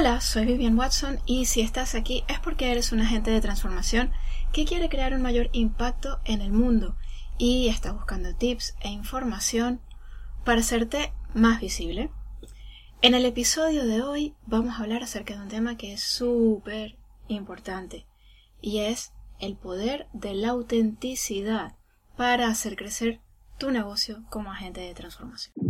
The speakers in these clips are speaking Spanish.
Hola, soy Vivian Watson y si estás aquí es porque eres un agente de transformación que quiere crear un mayor impacto en el mundo y estás buscando tips e información para hacerte más visible. En el episodio de hoy vamos a hablar acerca de un tema que es súper importante y es el poder de la autenticidad para hacer crecer tu negocio como agente de transformación.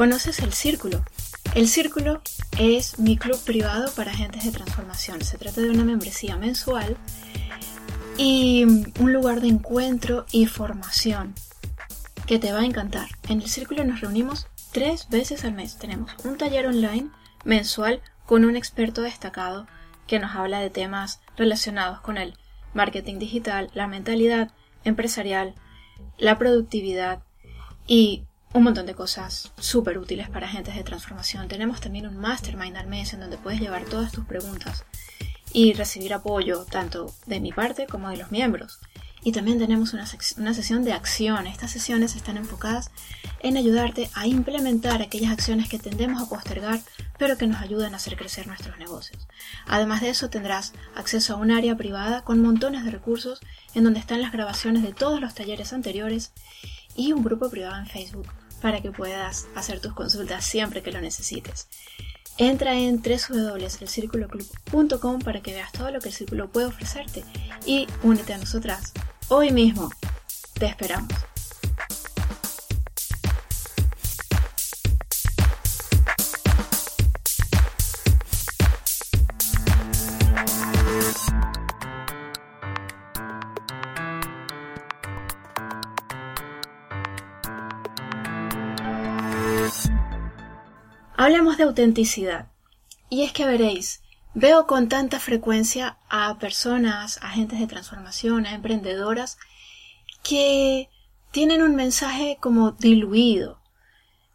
¿Conoces el Círculo? El Círculo es mi club privado para agentes de transformación. Se trata de una membresía mensual y un lugar de encuentro y formación que te va a encantar. En el Círculo nos reunimos tres veces al mes. Tenemos un taller online mensual con un experto destacado que nos habla de temas relacionados con el marketing digital, la mentalidad empresarial, la productividad y un montón de cosas súper útiles para agentes de transformación. Tenemos también un mastermind al mes en donde puedes llevar todas tus preguntas y recibir apoyo tanto de mi parte como de los miembros. Y también tenemos una, una, sesión de acción. Estas sesiones están enfocadas en ayudarte a implementar aquellas acciones que tendemos a postergar, pero que nos ayudan a hacer crecer nuestros negocios. Además de eso, tendrás acceso a un área privada con montones de recursos en donde están las grabaciones de todos los talleres anteriores y un grupo privado en Facebook para que puedas hacer tus consultas siempre que lo necesites. Entra en www.elcirculoclub.com para que veas todo lo que el círculo puede ofrecerte y únete a nosotras hoy mismo. Te esperamos. Hablemos de autenticidad. Y es que veréis, veo con tanta frecuencia a personas, agentes de transformación, a emprendedoras, que tienen un mensaje como diluido,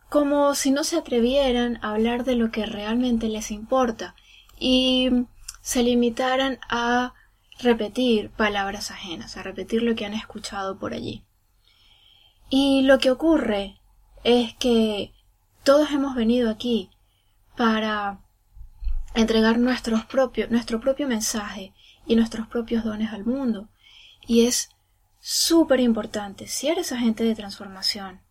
como si no se atrevieran a hablar de lo que realmente les importa y se limitaran a repetir palabras ajenas, a repetir lo que han escuchado por allí. Y lo que ocurre es que todos hemos venido aquí para entregar nuestro propio mensaje y nuestros propios dones al mundo. Y es súper importante, si eres agente de transformación,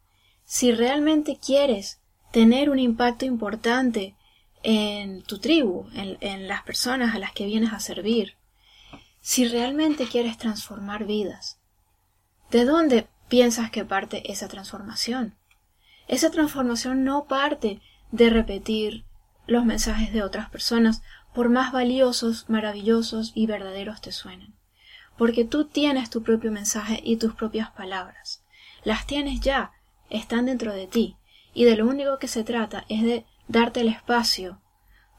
si realmente quieres tener un impacto importante en tu tribu, en, en las personas a las que vienes a servir, si realmente quieres transformar vidas, ¿de dónde piensas que parte esa transformación? Esa transformación no parte de repetir los mensajes de otras personas, por más valiosos, maravillosos y verdaderos te suenen. Porque tú tienes tu propio mensaje y tus propias palabras. Las tienes ya, están dentro de ti, y de lo único que se trata es de darte el espacio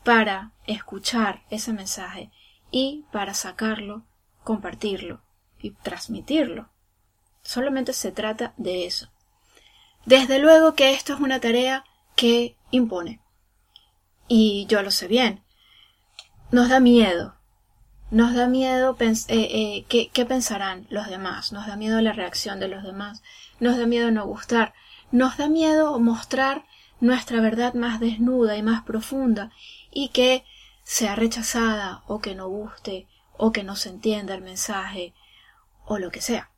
para escuchar ese mensaje y para sacarlo, compartirlo y transmitirlo. Solamente se trata de eso. Desde luego que esto es una tarea que impone. Y yo lo sé bien. Nos da miedo. Nos da miedo eh, eh, ¿qué, qué pensarán los demás. Nos da miedo la reacción de los demás. Nos da miedo no gustar. Nos da miedo mostrar nuestra verdad más desnuda y más profunda y que sea rechazada o que no guste o que no se entienda el mensaje o lo que sea.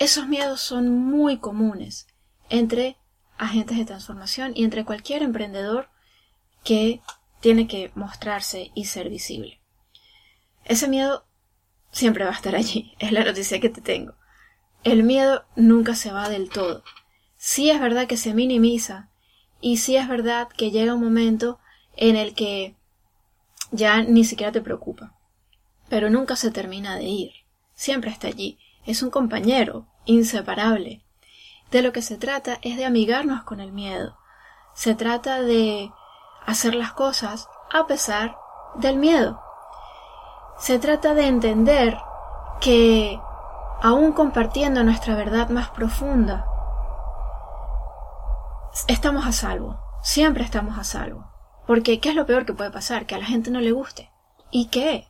Esos miedos son muy comunes entre agentes de transformación y entre cualquier emprendedor que tiene que mostrarse y ser visible. Ese miedo siempre va a estar allí, es la noticia que te tengo. El miedo nunca se va del todo. Sí es verdad que se minimiza y sí es verdad que llega un momento en el que ya ni siquiera te preocupa. Pero nunca se termina de ir. Siempre está allí. Es un compañero inseparable. De lo que se trata es de amigarnos con el miedo. Se trata de hacer las cosas a pesar del miedo. Se trata de entender que, aún compartiendo nuestra verdad más profunda, estamos a salvo, siempre estamos a salvo. Porque, ¿qué es lo peor que puede pasar? Que a la gente no le guste. ¿Y qué?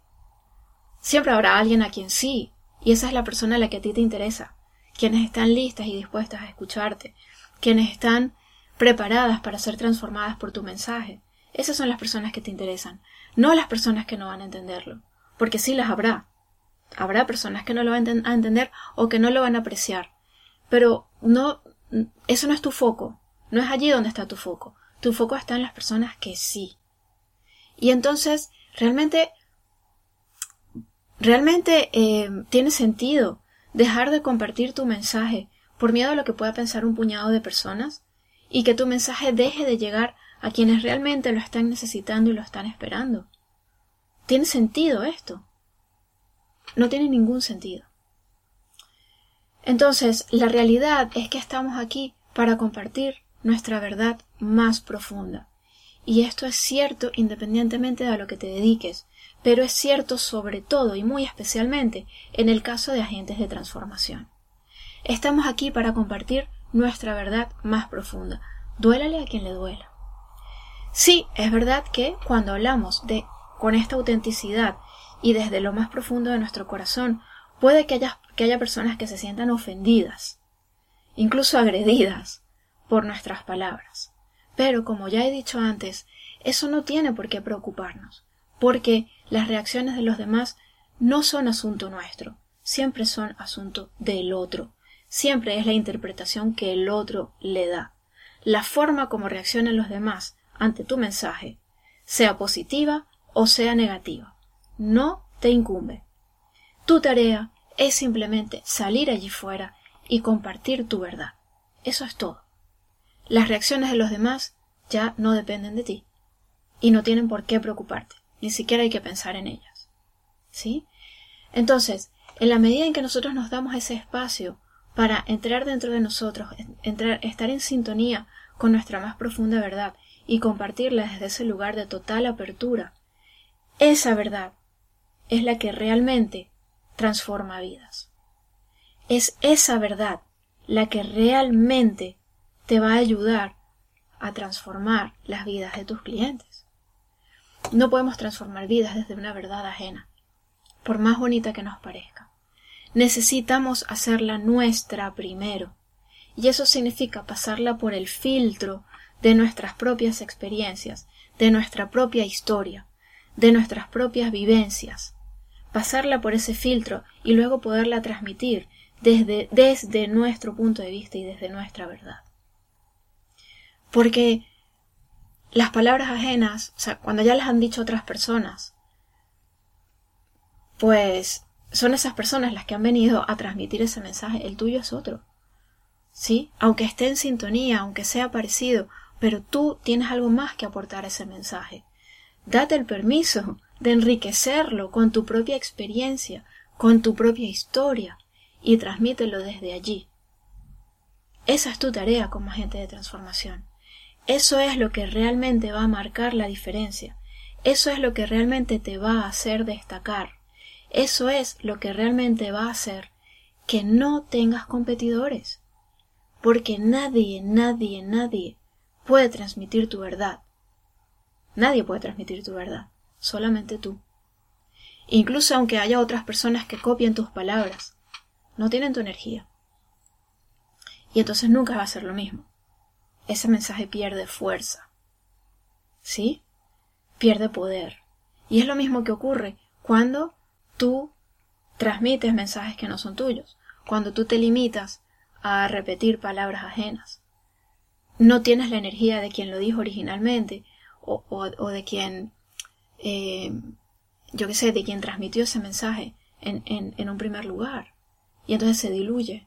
Siempre habrá alguien a quien sí, y esa es la persona a la que a ti te interesa, quienes están listas y dispuestas a escucharte, quienes están preparadas para ser transformadas por tu mensaje. Esas son las personas que te interesan, no las personas que no van a entenderlo, porque sí las habrá. Habrá personas que no lo van a entender o que no lo van a apreciar, pero no, eso no es tu foco, no es allí donde está tu foco. Tu foco está en las personas que sí. Y entonces, realmente, realmente eh, tiene sentido dejar de compartir tu mensaje por miedo a lo que pueda pensar un puñado de personas y que tu mensaje deje de llegar a quienes realmente lo están necesitando y lo están esperando. ¿Tiene sentido esto? No tiene ningún sentido. Entonces, la realidad es que estamos aquí para compartir nuestra verdad más profunda. Y esto es cierto independientemente de a lo que te dediques, pero es cierto sobre todo y muy especialmente en el caso de agentes de transformación. Estamos aquí para compartir nuestra verdad más profunda, duélale a quien le duela. Sí, es verdad que cuando hablamos de con esta autenticidad y desde lo más profundo de nuestro corazón, puede que haya, que haya personas que se sientan ofendidas, incluso agredidas, por nuestras palabras. Pero, como ya he dicho antes, eso no tiene por qué preocuparnos, porque las reacciones de los demás no son asunto nuestro, siempre son asunto del otro, siempre es la interpretación que el otro le da. La forma como reaccionan los demás ante tu mensaje, sea positiva o sea negativa, no te incumbe. Tu tarea es simplemente salir allí fuera y compartir tu verdad. Eso es todo. Las reacciones de los demás ya no dependen de ti y no tienen por qué preocuparte, ni siquiera hay que pensar en ellas. ¿Sí? Entonces, en la medida en que nosotros nos damos ese espacio para entrar dentro de nosotros, entrar, estar en sintonía con nuestra más profunda verdad y compartirla desde ese lugar de total apertura, esa verdad es la que realmente transforma vidas. Es esa verdad la que realmente te va a ayudar a transformar las vidas de tus clientes. No podemos transformar vidas desde una verdad ajena, por más bonita que nos parezca. Necesitamos hacerla nuestra primero, y eso significa pasarla por el filtro de nuestras propias experiencias, de nuestra propia historia, de nuestras propias vivencias, pasarla por ese filtro y luego poderla transmitir desde, desde nuestro punto de vista y desde nuestra verdad. Porque las palabras ajenas, o sea, cuando ya las han dicho otras personas, pues son esas personas las que han venido a transmitir ese mensaje, el tuyo es otro. ¿Sí? Aunque esté en sintonía, aunque sea parecido, pero tú tienes algo más que aportar a ese mensaje. Date el permiso de enriquecerlo con tu propia experiencia, con tu propia historia, y transmítelo desde allí. Esa es tu tarea como agente de transformación. Eso es lo que realmente va a marcar la diferencia. Eso es lo que realmente te va a hacer destacar. Eso es lo que realmente va a hacer que no tengas competidores. Porque nadie, nadie, nadie puede transmitir tu verdad. Nadie puede transmitir tu verdad, solamente tú. Incluso aunque haya otras personas que copien tus palabras, no tienen tu energía. Y entonces nunca va a ser lo mismo ese mensaje pierde fuerza. ¿Sí? Pierde poder. Y es lo mismo que ocurre cuando tú transmites mensajes que no son tuyos, cuando tú te limitas a repetir palabras ajenas. No tienes la energía de quien lo dijo originalmente o, de quien, eh, yo qué sé, de quien transmitió ese mensaje en, en un primer lugar. Y entonces se diluye.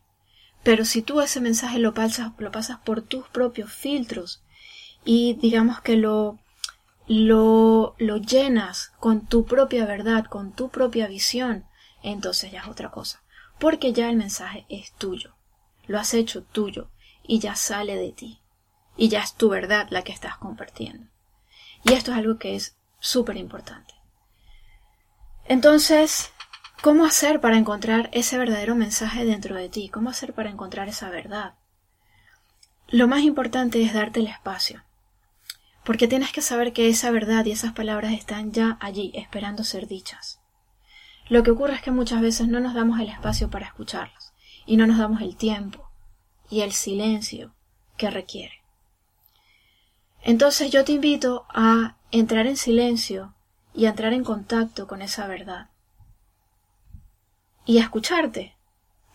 Pero si tú ese mensaje lo pasas, lo pasas por tus propios filtros y digamos que lo, lo, lo llenas con tu propia verdad, con tu propia visión, entonces ya es otra cosa. Porque ya el mensaje es tuyo. Lo has hecho tuyo y ya sale de ti. Y ya es tu verdad la que estás compartiendo. Y esto es algo que es súper importante. Entonces, ¿cómo hacer para encontrar ese verdadero mensaje dentro de ti? ¿Cómo hacer para encontrar esa verdad? Lo más importante es darte el espacio, porque tienes que saber que esa verdad y esas palabras están ya allí, esperando ser dichas. Lo que ocurre es que muchas veces no nos damos el espacio para escucharlas, y no nos damos el tiempo y el silencio que requiere. Entonces yo te invito a entrar en silencio y a entrar en contacto con esa verdad. Y escucharte,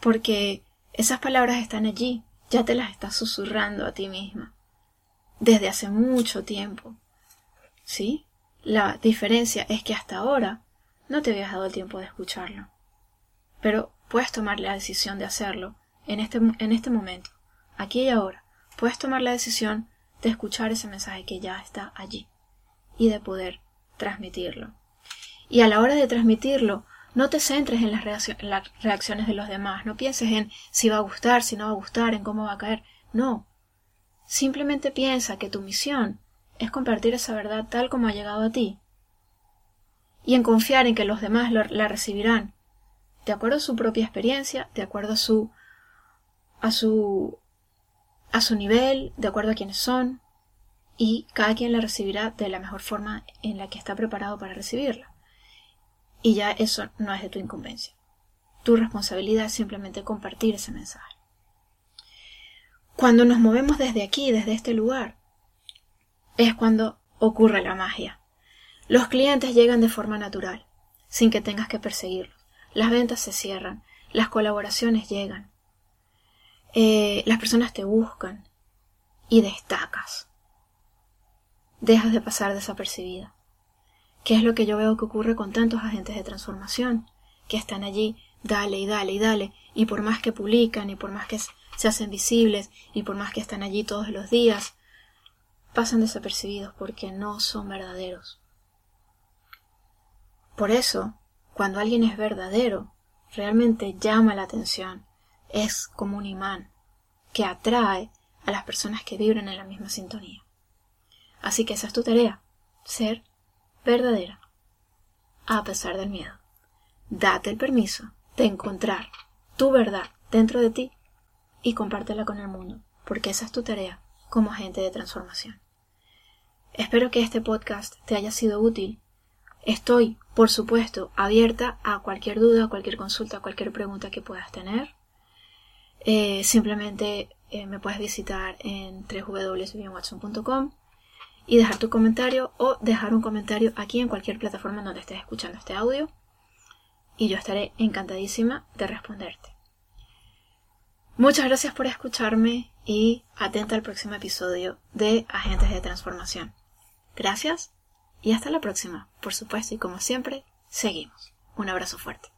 porque esas palabras están allí, ya te las estás susurrando a ti misma, desde hace mucho tiempo. ¿Sí? La diferencia es que hasta ahora no te habías dado el tiempo de escucharlo. Pero puedes tomar la decisión de hacerlo en este, en este momento, aquí y ahora. Puedes tomar la decisión de escuchar ese mensaje que ya está allí y de poder transmitirlo. Y a la hora de transmitirlo, no te centres en las, reacciones de los demás, no pienses en si va a gustar, si no va a gustar, en cómo va a caer. No. Simplemente piensa que tu misión es compartir esa verdad tal como ha llegado a ti y en confiar en que los demás la recibirán de acuerdo a su propia experiencia, de acuerdo a su a su a su nivel, de acuerdo a quienes son, y cada quien la recibirá de la mejor forma en la que está preparado para recibirla. Y ya eso no es de tu incumbencia. Tu responsabilidad es simplemente compartir ese mensaje. Cuando nos movemos desde aquí, desde este lugar, es cuando ocurre la magia. Los clientes llegan de forma natural, sin que tengas que perseguirlos. Las ventas se cierran, las colaboraciones llegan, eh, las personas te buscan y destacas. Dejas de pasar desapercibida. ¿Qué es lo que yo veo que ocurre con tantos agentes de transformación? Que están allí, dale y dale y dale, y por más que publican, y por más que se hacen visibles, y por más que están allí todos los días, pasan desapercibidos porque no son verdaderos. Por eso, cuando alguien es verdadero, realmente llama la atención, es como un imán que atrae a las personas que vibran en la misma sintonía. Así que esa es tu tarea, ser verdadera, a pesar del miedo. Date el permiso de encontrar tu verdad dentro de ti y compártela con el mundo, porque esa es tu tarea como agente de transformación. Espero que este podcast te haya sido útil. Estoy, por supuesto, abierta a cualquier duda, cualquier consulta, cualquier pregunta que puedas tener. Eh, simplemente eh, me puedes visitar en www.watson.com y dejar tu comentario o dejar un comentario aquí en cualquier plataforma donde estés escuchando este audio y yo estaré encantadísima de responderte. Muchas gracias por escucharme y atenta al próximo episodio de Agentes de Transformación. Gracias y hasta la próxima. Por supuesto y como siempre, seguimos. Un abrazo fuerte.